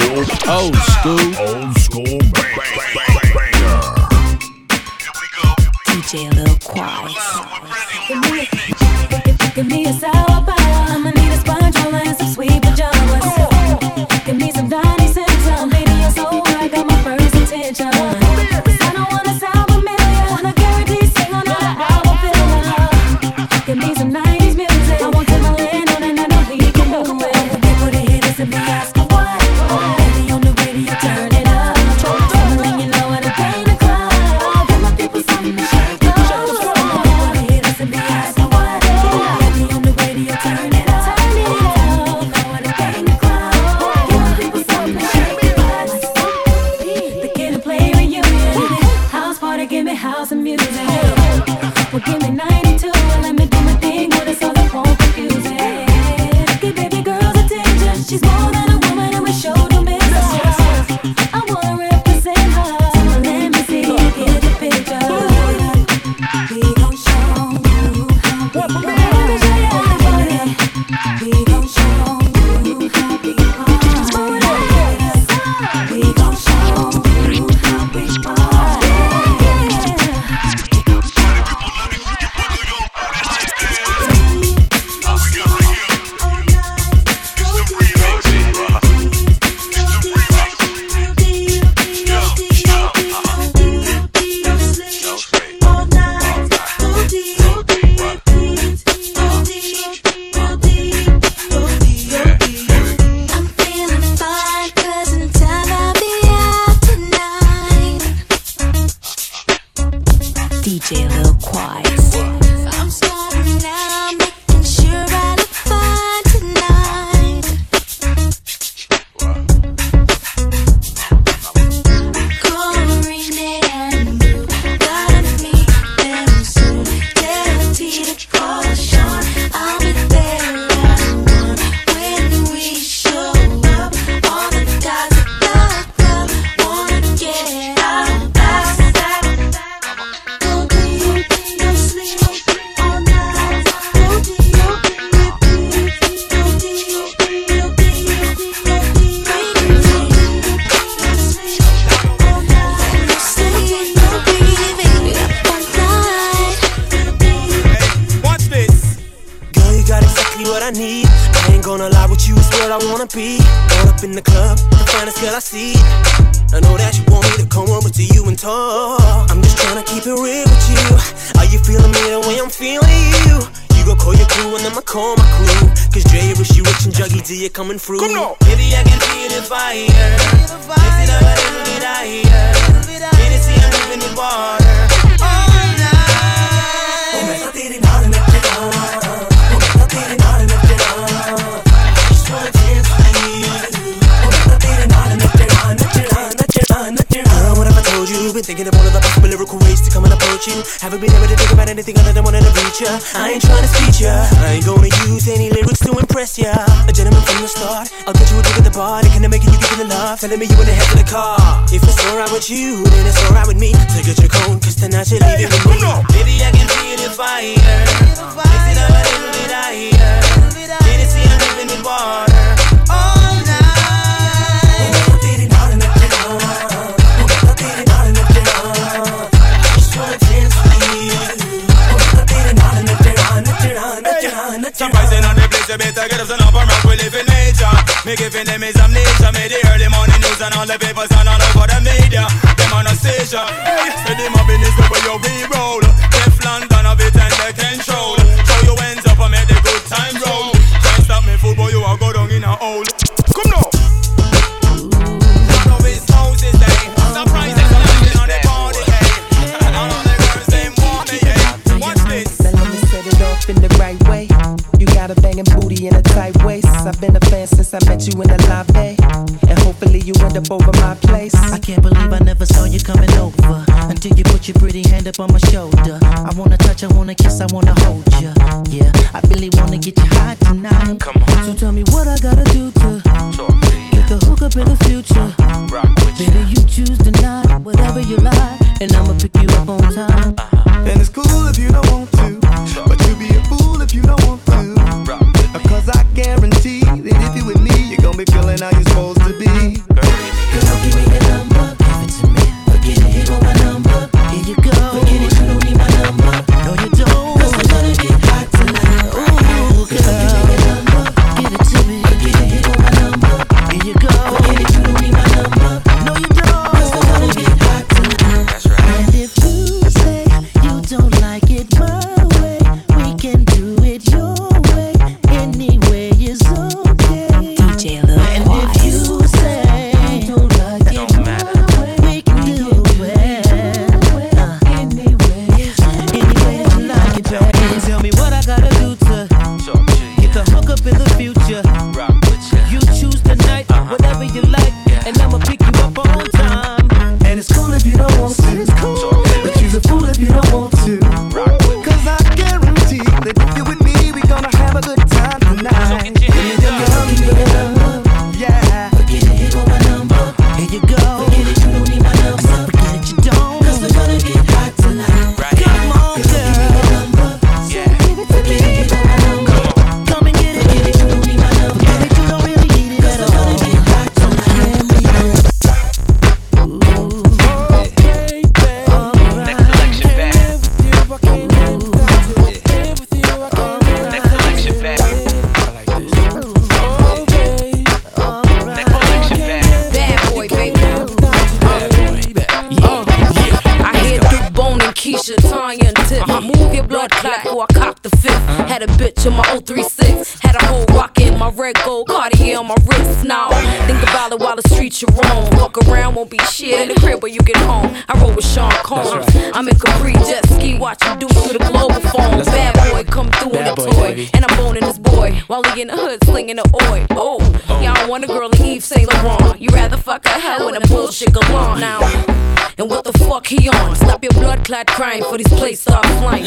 school. Old school. Old school. ya. I ain't trying to feed ya. I ain't gonna use any lyrics to impress ya. A gentleman from the start. I'll get you a drink at the bar. They kinda making you give in the love. Telling me you wanna head of the car. If it's alright with you, then it's alright with me. Take get your coat, cause tonight you're leaving with me. Baby, I can feel the fire. Mix it up a little bit higher. Can't see I'm living in water. you better get up and up and rock. We live in nature. Me giving them is amnesia. Me the early morning news and all the papers and all over the media. Them on a seizure. Hey, steady mobbing is the way we roll. Left London of it and they control. since I met you in the lobby. And hopefully you end up over my place. I can't believe I never saw you coming over until you put your pretty hand up on my shoulder. I wanna touch, I wanna kiss, I wanna hold you. Yeah, I really wanna get you high tonight. Come on. So tell me what I gotta do to get the hook up in the future. not crying for these plates start flying.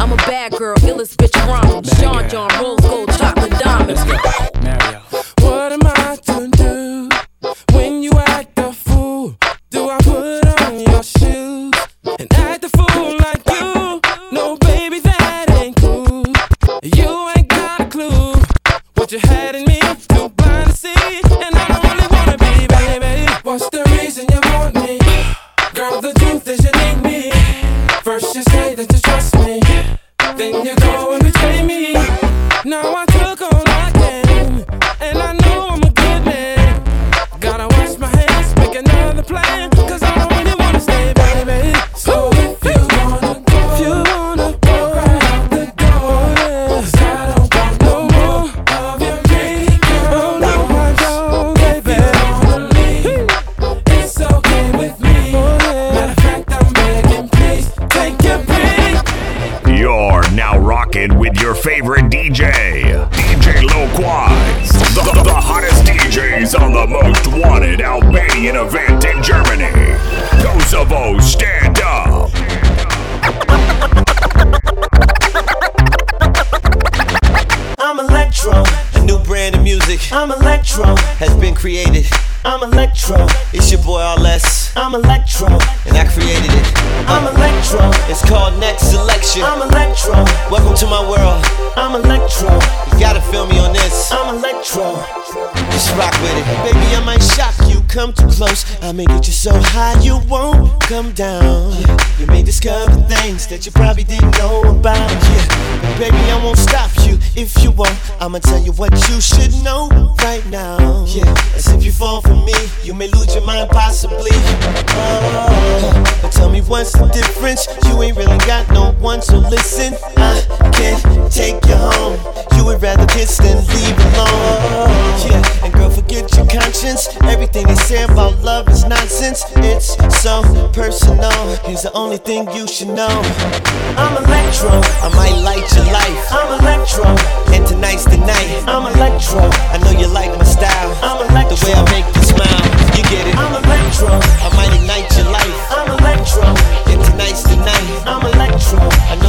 I'm a bad girl, illest bitch rhyme. Sean John, rose gold, chocolate diamonds. electro has been created. I'm electro. It's your boy RLS. I'm electro. And I created it. I'm electro. It's called Next Selection. I'm electro. Welcome to my world. I'm electro. Gotta feel me on this. I'm electro. Just rock with it. Baby, I might shock you. Come too close. I may get you so high you won't come down. You may discover things that you probably didn't know about. Yeah. Baby, I won't stop you if you won't. I'ma tell you what you should know right now. Yeah. As if you fall for me, you may lose your mind possibly. Oh. But tell me what's the difference? You ain't really got no one, so listen. I can't take you home. You ain't rather piss than leave alone. Yeah, and girl, forget your conscience. Everything they say about love is nonsense. It's so personal. Here's the only thing you should know. I'm electro. I might light your life. I'm electro. And tonight's the night. I'm electro. I know you like my style. I'm electro. The way I make you smile. You get it. I'm electro. I might ignite your life. I'm electro. And tonight's the night. I'm electro.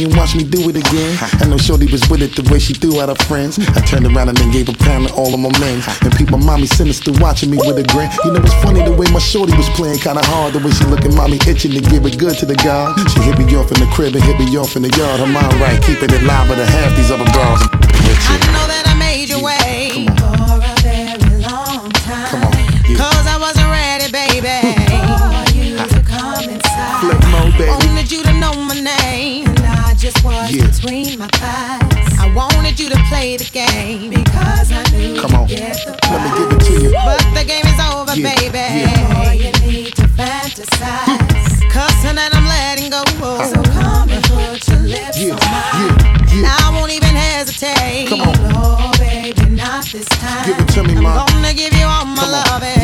and watch me do it again. I know Shorty was with it the way she threw out her friends. I turned around and then gave a pound to all of my men. And people, mommy sinister watching me with a grin. You know, it's funny the way my Shorty was playing kinda hard. The way she looking, mommy itching to give it good to the guy. She hit me off in the crib and hit me off in the yard. Her mind right, keeping it live, but I have these other girls. I know that I made your way. between my thighs. I wanted you to play the game because I knew Come on. Let me give it to you. But the game is over, yeah, baby. Yeah. Boy, you need to fantasize. Cussing and I'm letting go. So come and put your lips yeah, on mine. Yeah, yeah. I won't even hesitate. Come on. Baby, not this time. Give it to me, I'm gonna give you all my loving.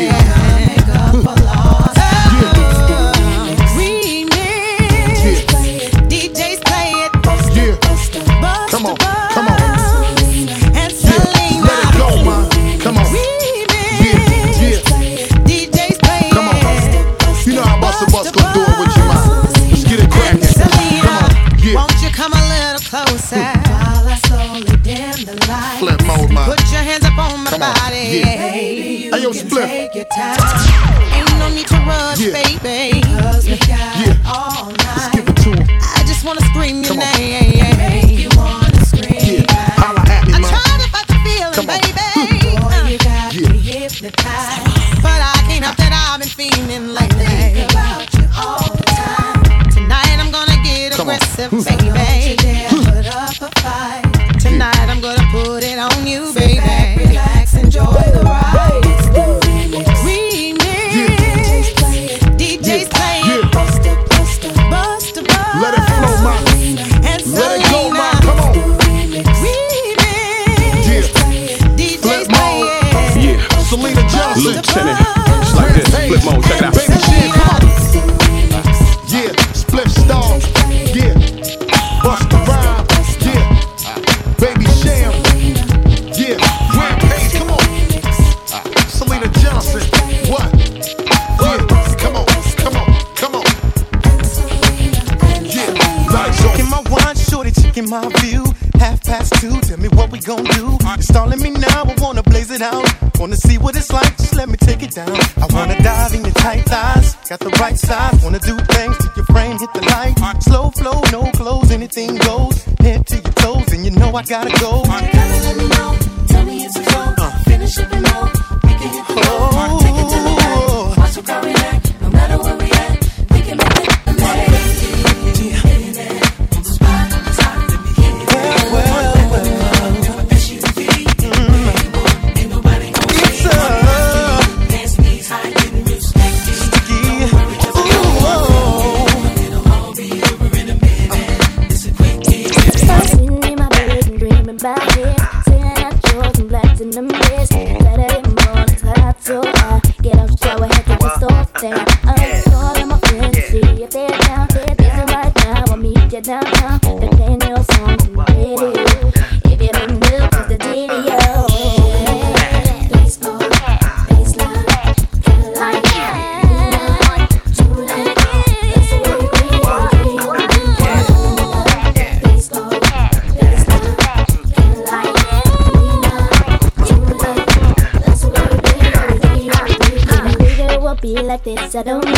I don't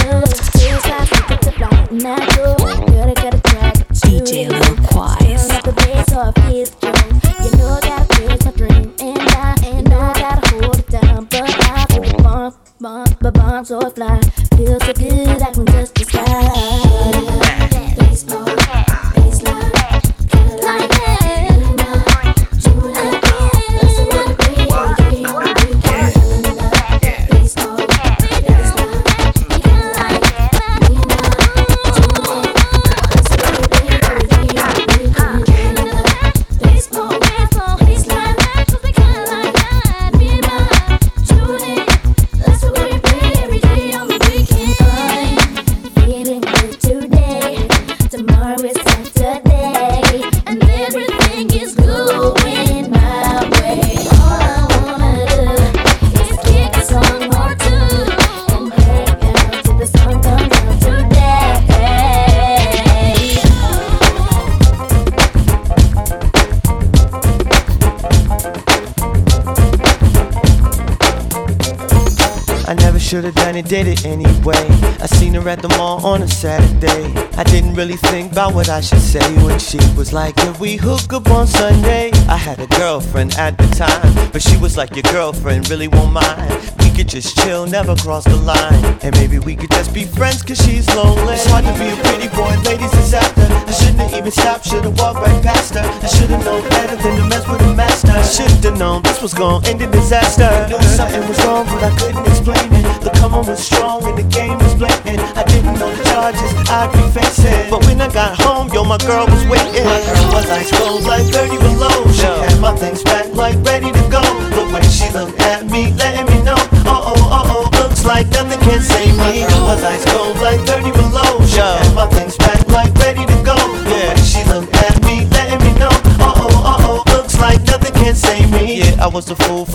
did it anyway. I seen her at the mall on a Saturday. I didn't really think about what I should say when she was like, If we hook up on Sunday. I had a girlfriend at the time, but she was like, Your girlfriend really won't mind. We could just chill, never cross the line. And maybe we could just be friends, cause she's lonely. It's hard to be a pretty boy, ladies is after. I shouldn't have even stopped, should've walked right past her. I should've known better than to mess with a master. I should've known this was gonna end in disaster. I Knew something was wrong, but I couldn't explain it. The come on was strong and the game was blatant. I didn't know the charges I'd be facing. But when I got home, yo, my girl was waiting. My girl was like clothes like 30 below. She had my things packed like ready to go. The way she looked at me, letting me know. Uh oh, uh oh, looks like nothing can save me. My lights cold like 30 below.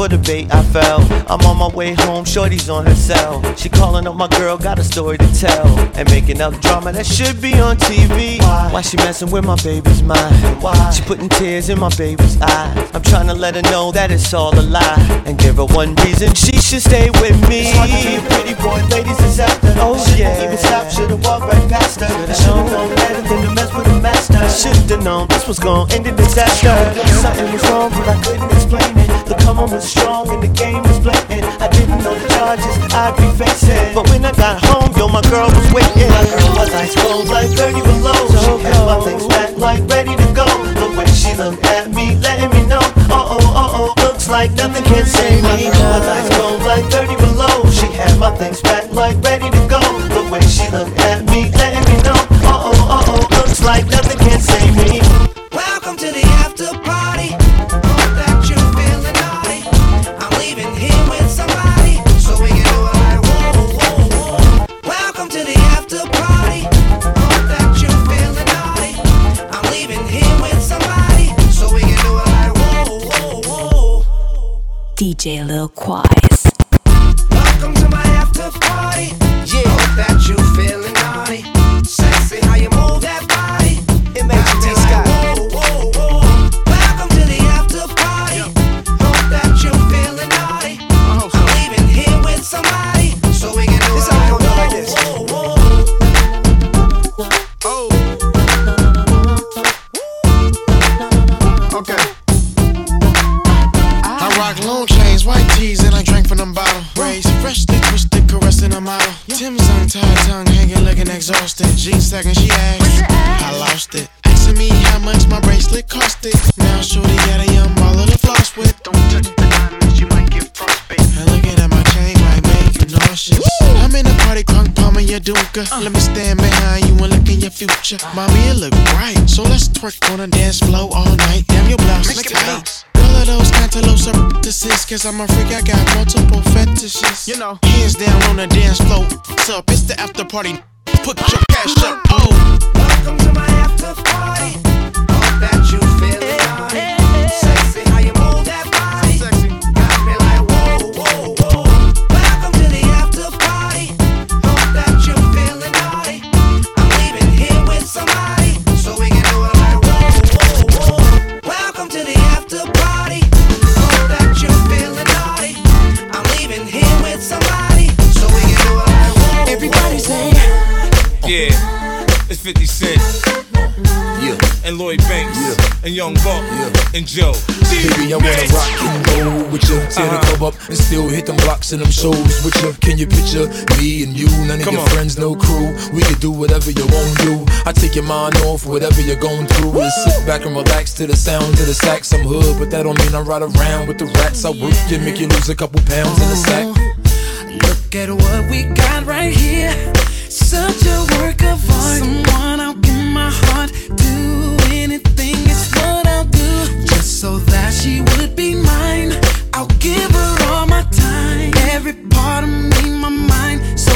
For the bait I fell. I'm on my way home, shorty's on her cell. She calling up my girl, got a story to tell. And making up drama that should be on TV. Why, Why she messing with my baby's mind? Why she putting tears in my baby's eyes? I'm trying to let her know that it's all a lie. And give her one reason she should stay with me. It's hard to be a pretty boy, ladies is after. Oh yeah. Even stop, should've walked right past her. I should've known better than to mess with a master. Should've known this was gonna end in disaster. Something was wrong, but I couldn't explain it. The come on was strong and the game was blatant. I didn't know the charges I'd be facing. But when I got home, yo, my girl was waiting. My girl was ice cold like 30 below. So She had my things packed like ready to go. The way she looked at me, letting me know. Uh oh, uh oh, looks like nothing can save me. My girl was ice cold like 30 below. She had my things packed like ready to go. The way she looked at me, letting me know. Uh oh, uh oh, looks like nothing can save me. Welcome to the after DJ Lil Quise. Palming your dunker. Let me stand behind you and look in your future. Mommy, it look bright, so let's twerk on the dance floor all night. Damn, your blouse is tight. All of those cantaloupe are this cause I'm a freak, I got multiple fetishes. You know, hands down on the dance floor. What's up? It's the after party. Put your cash up. Oh. Welcome to my after party. Hope that you feeling naughty. Sexy Young Buck. And Joe. Baby, I wanna rock and roll with you. Tear the uh-huh. club up and still hit them blocks and them shows with you. Can you picture me and you? None of Come your on. friends, no crew. We can do whatever you want to do. I take your mind off whatever you're going through. And sit back and relax to the sound of the sax. I'm hood, but that don't mean I ride around with the rats. I work you, make you lose a couple pounds in the sack. Look at what we got right here. Such a work of art. Someone I'll give my heart. Do anything, so that she would be mine. I'll give her all my time. Every part of me, my mind, soul,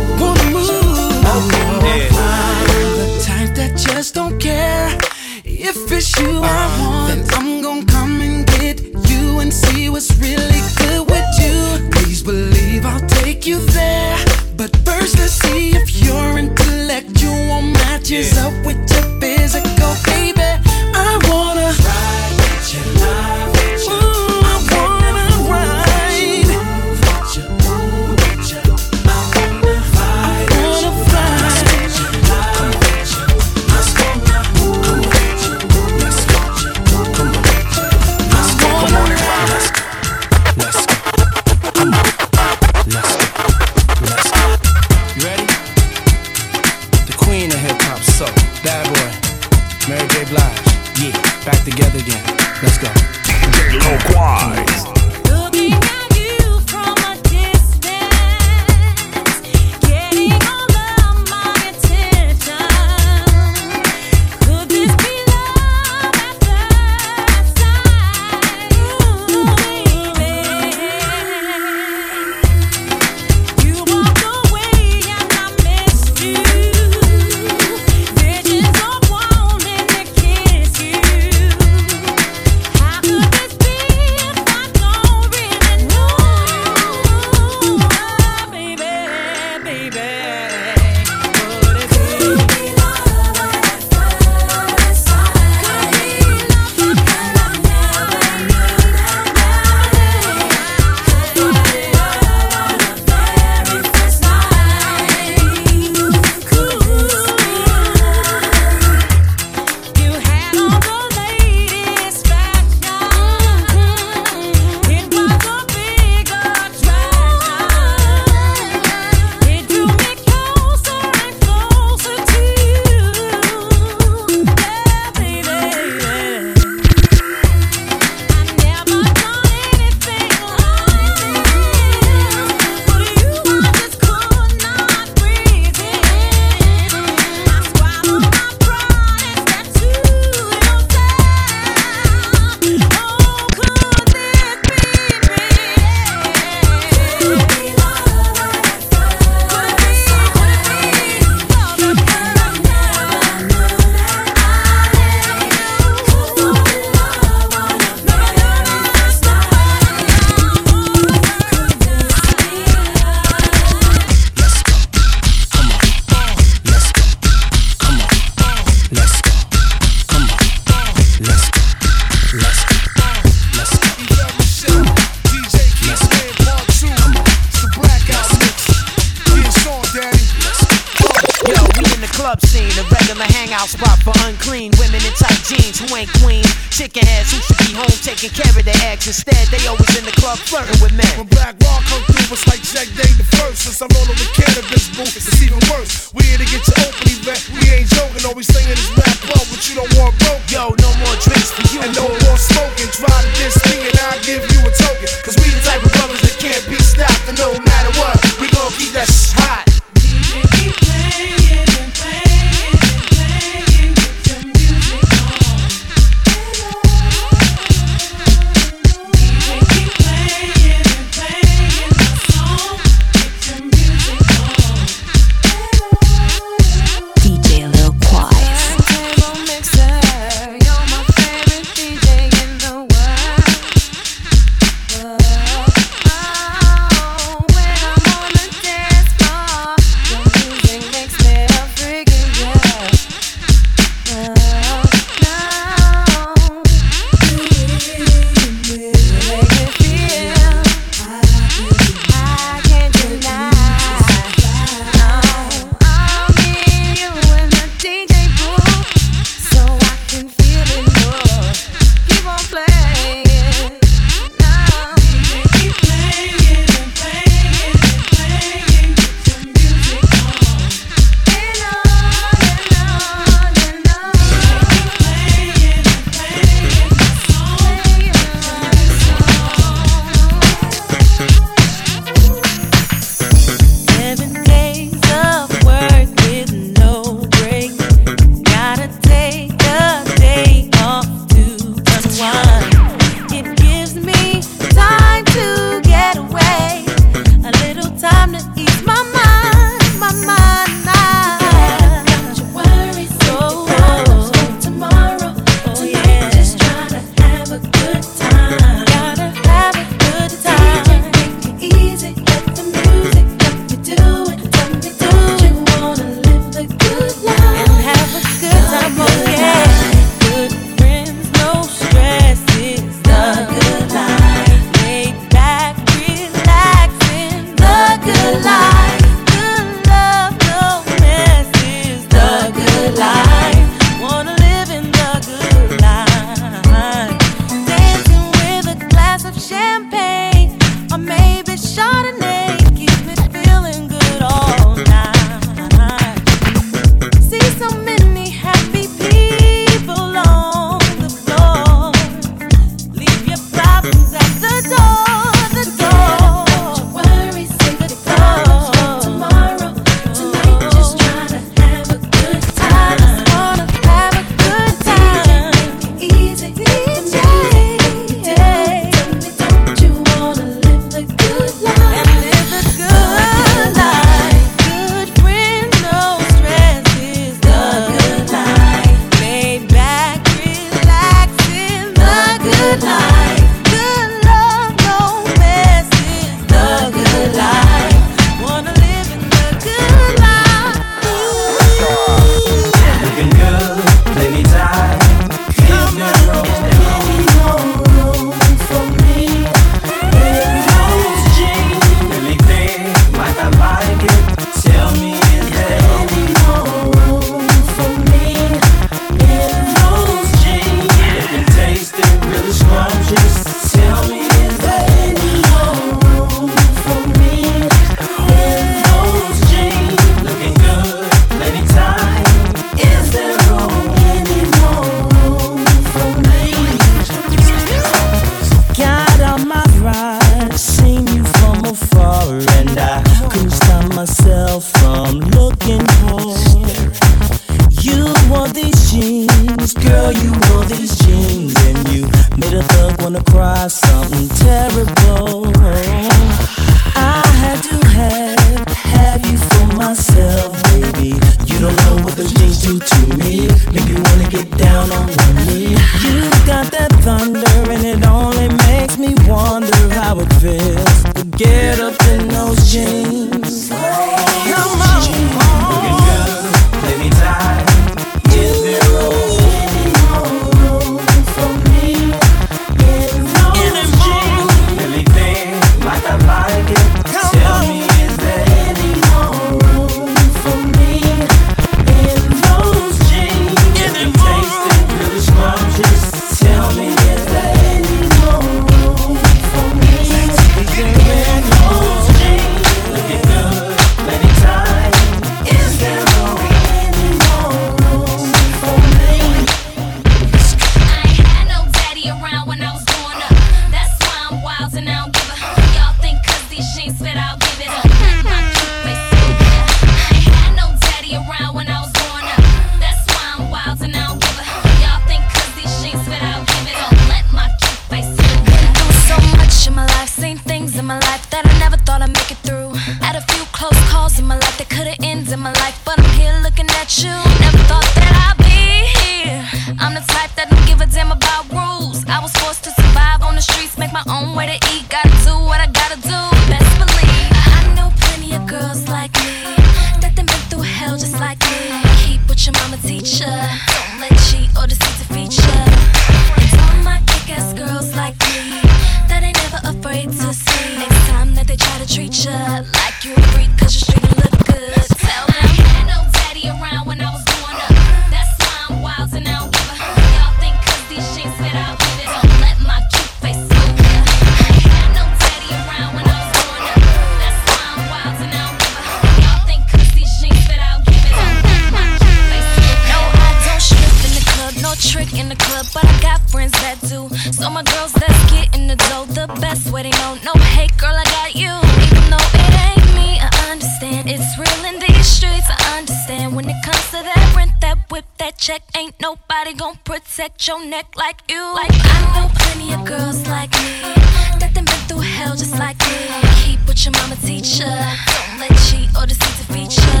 sweating no, no Hey girl, I got you. Even though it ain't me, I understand. It's real in these streets, I understand. When it comes to that rent, that whip, that check Ain't nobody gonna protect your neck like you. Like I know plenty of girls like me. That done been through hell just like me. Keep what your mama teach ya. Don't let cheat or deceit defeat ya.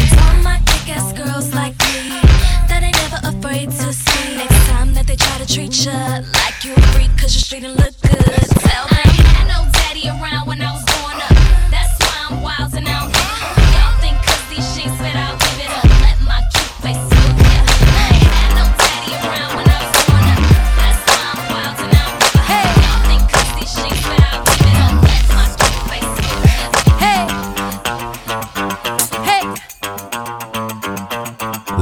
It's all my kick-ass girls like me That ain't never afraid to see. Next time that they try to treat ya Like you a freak cause you're street and look good.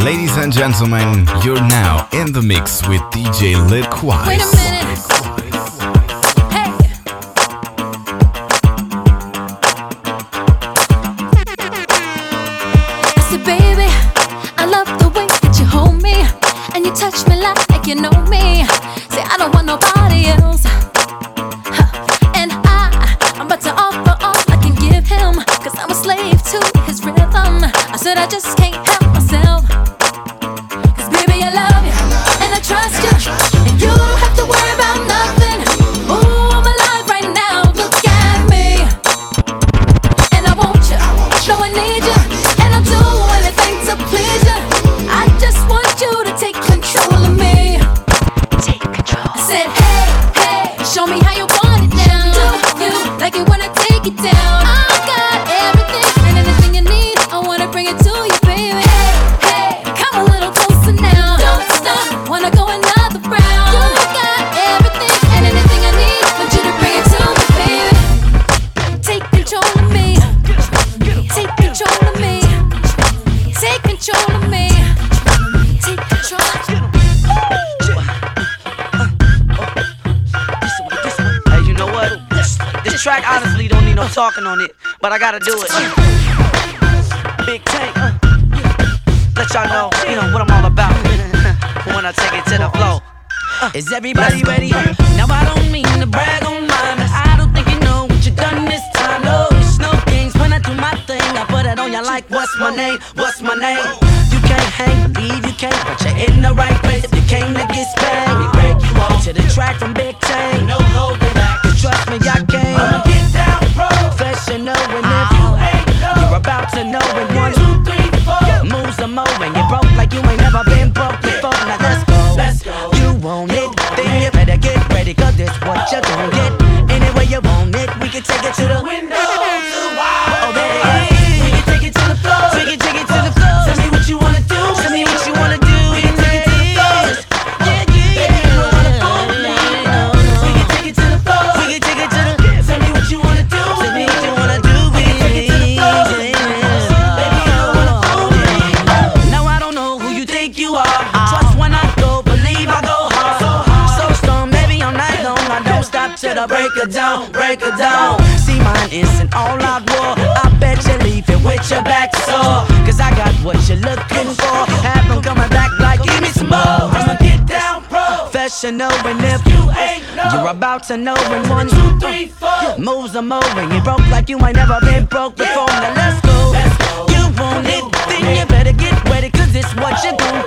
Ladies and gentlemen, you're now in the mix with DJ Lil Quas. Is everybody ready? Now I don't professional, and if you ain't know, you're about to know in one, two, three, four. Moves are moving. You broke like you ain't never been broke before. Now let's go. You want it, then you better get ready, cause it's what you gon'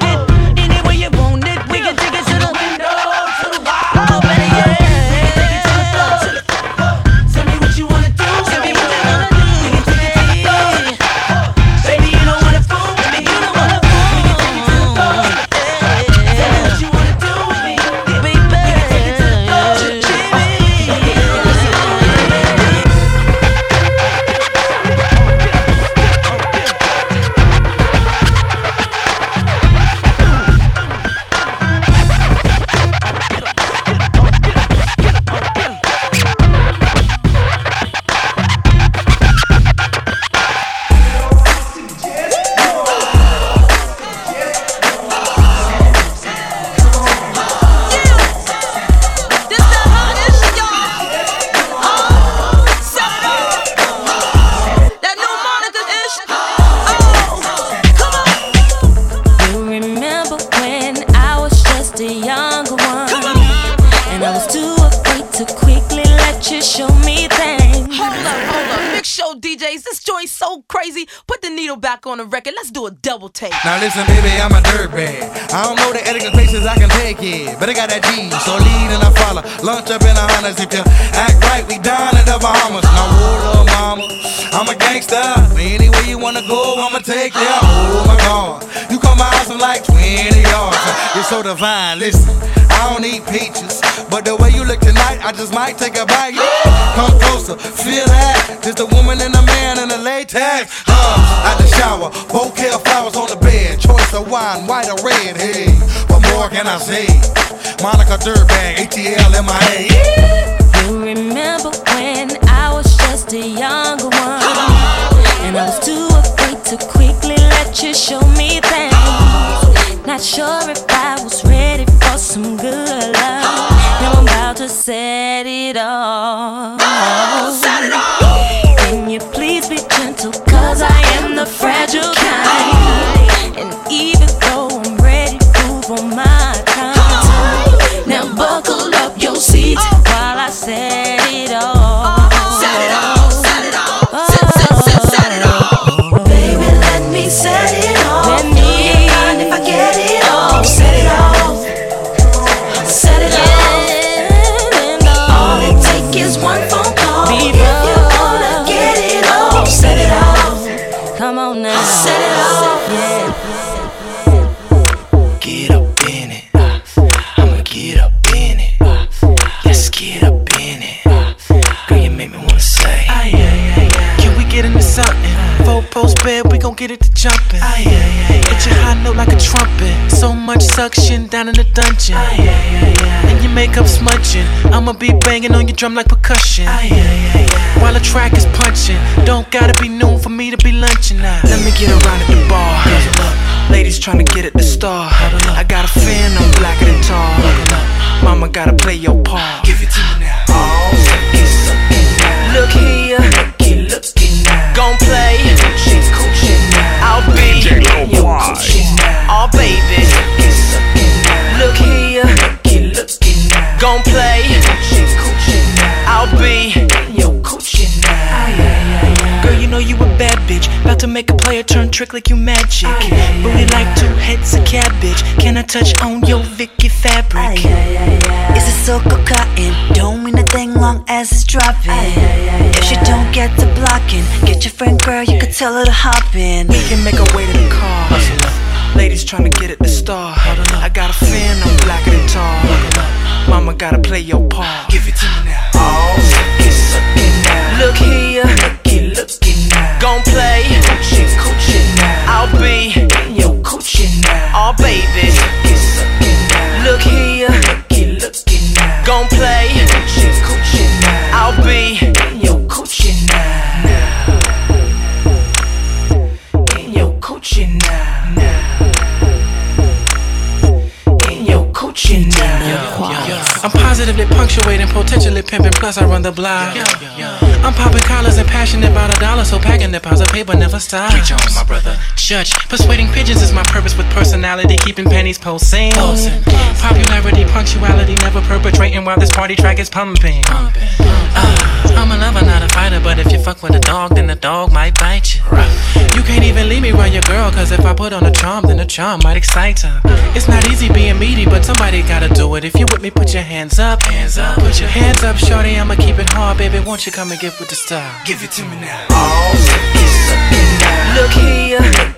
too to quickly let you show me things. Hold up, hold up. Big show DJs, this joint's so crazy. Put the needle back on the record. Let's do a double take. Now listen, baby, I'm a dirtbag. I don't know the etiquette places I can take it, but I got that G, so lead and I follow. Lunch up in the Hondas if you act right, we dine in the Bahamas. Now hold up, mama, I'm a gangster. Anywhere you wanna go, I'ma take you. Oh my God, you come my house in like 20 yards. You're so divine. Listen, I don't eat peaches, but the way you look tonight, I just might take a bite. Come closer, feel that. Just a woman and a man in a latex. Uh, at the shower, bouquet of flowers on the bed. Choice of wine, white or red. Hey, what more can I say? Monica Dirtbag, ATL MIA. You remember when I was just a younger one? And I was too afraid to quickly let you show me things. Not sure if I was ready some good love. Now I'm about to. Set it off. Can you please be gentle? Cause I am the fragile dungeon. And your makeup smudging. I'ma be banging on your drum like percussion. While the track is punching. Don't gotta be noon for me to be lunching now. Let me get around at the bar. Ladies tryna get at the star. I got a fan, I'm blacker than tall. Mama gotta play your part. Give it to me now. Look here, gon' play. I'll be Oh baby, play. I'll be Girl, you know you a bad bitch. About to make a player turn trick like you magic. Booty like two heads of cabbage. Can I touch on your Vicky fabric? Is it silk or cotton? Don't mean a thing long as it's dropping. If she don't get to blocking, get your friend girl, you could tell her to hop in. We can make our way to the car. Ladies trying to get at the star. I got a fan, I'm blacker than tall. Mama gotta play your part. Give it to me now. Oh, suck it now. Look here, looky, looky now. Gon' play, coochie, coochie now. I'll be in your coochie now. Oh, baby, coochie. I'm positively punctuating, potentially pimping, plus I run the block. I'm popping collars and passionate about a dollar, so packing the deposit paper never stops. Preach on, my brother. Judge, persuading pigeons is my purpose with personality, keeping pennies pulsing. Popularity, punctuality, never perpetrating while this party track is pumping. Uh, I'm a lover, not a fighter, but if you fuck with a dog, then the dog might bite you. You can't even leave me around your girl, cause if I put on a charm, then the charm might excite her. It's not easy being meaty, but somebody gotta do it. If you with me, put your hands up. Hands up. Put your hands up, shorty. I'ma keep it hard, baby. Won't you come and get with the style? Give it to me now. Oh, suck it, suck it now. Look here,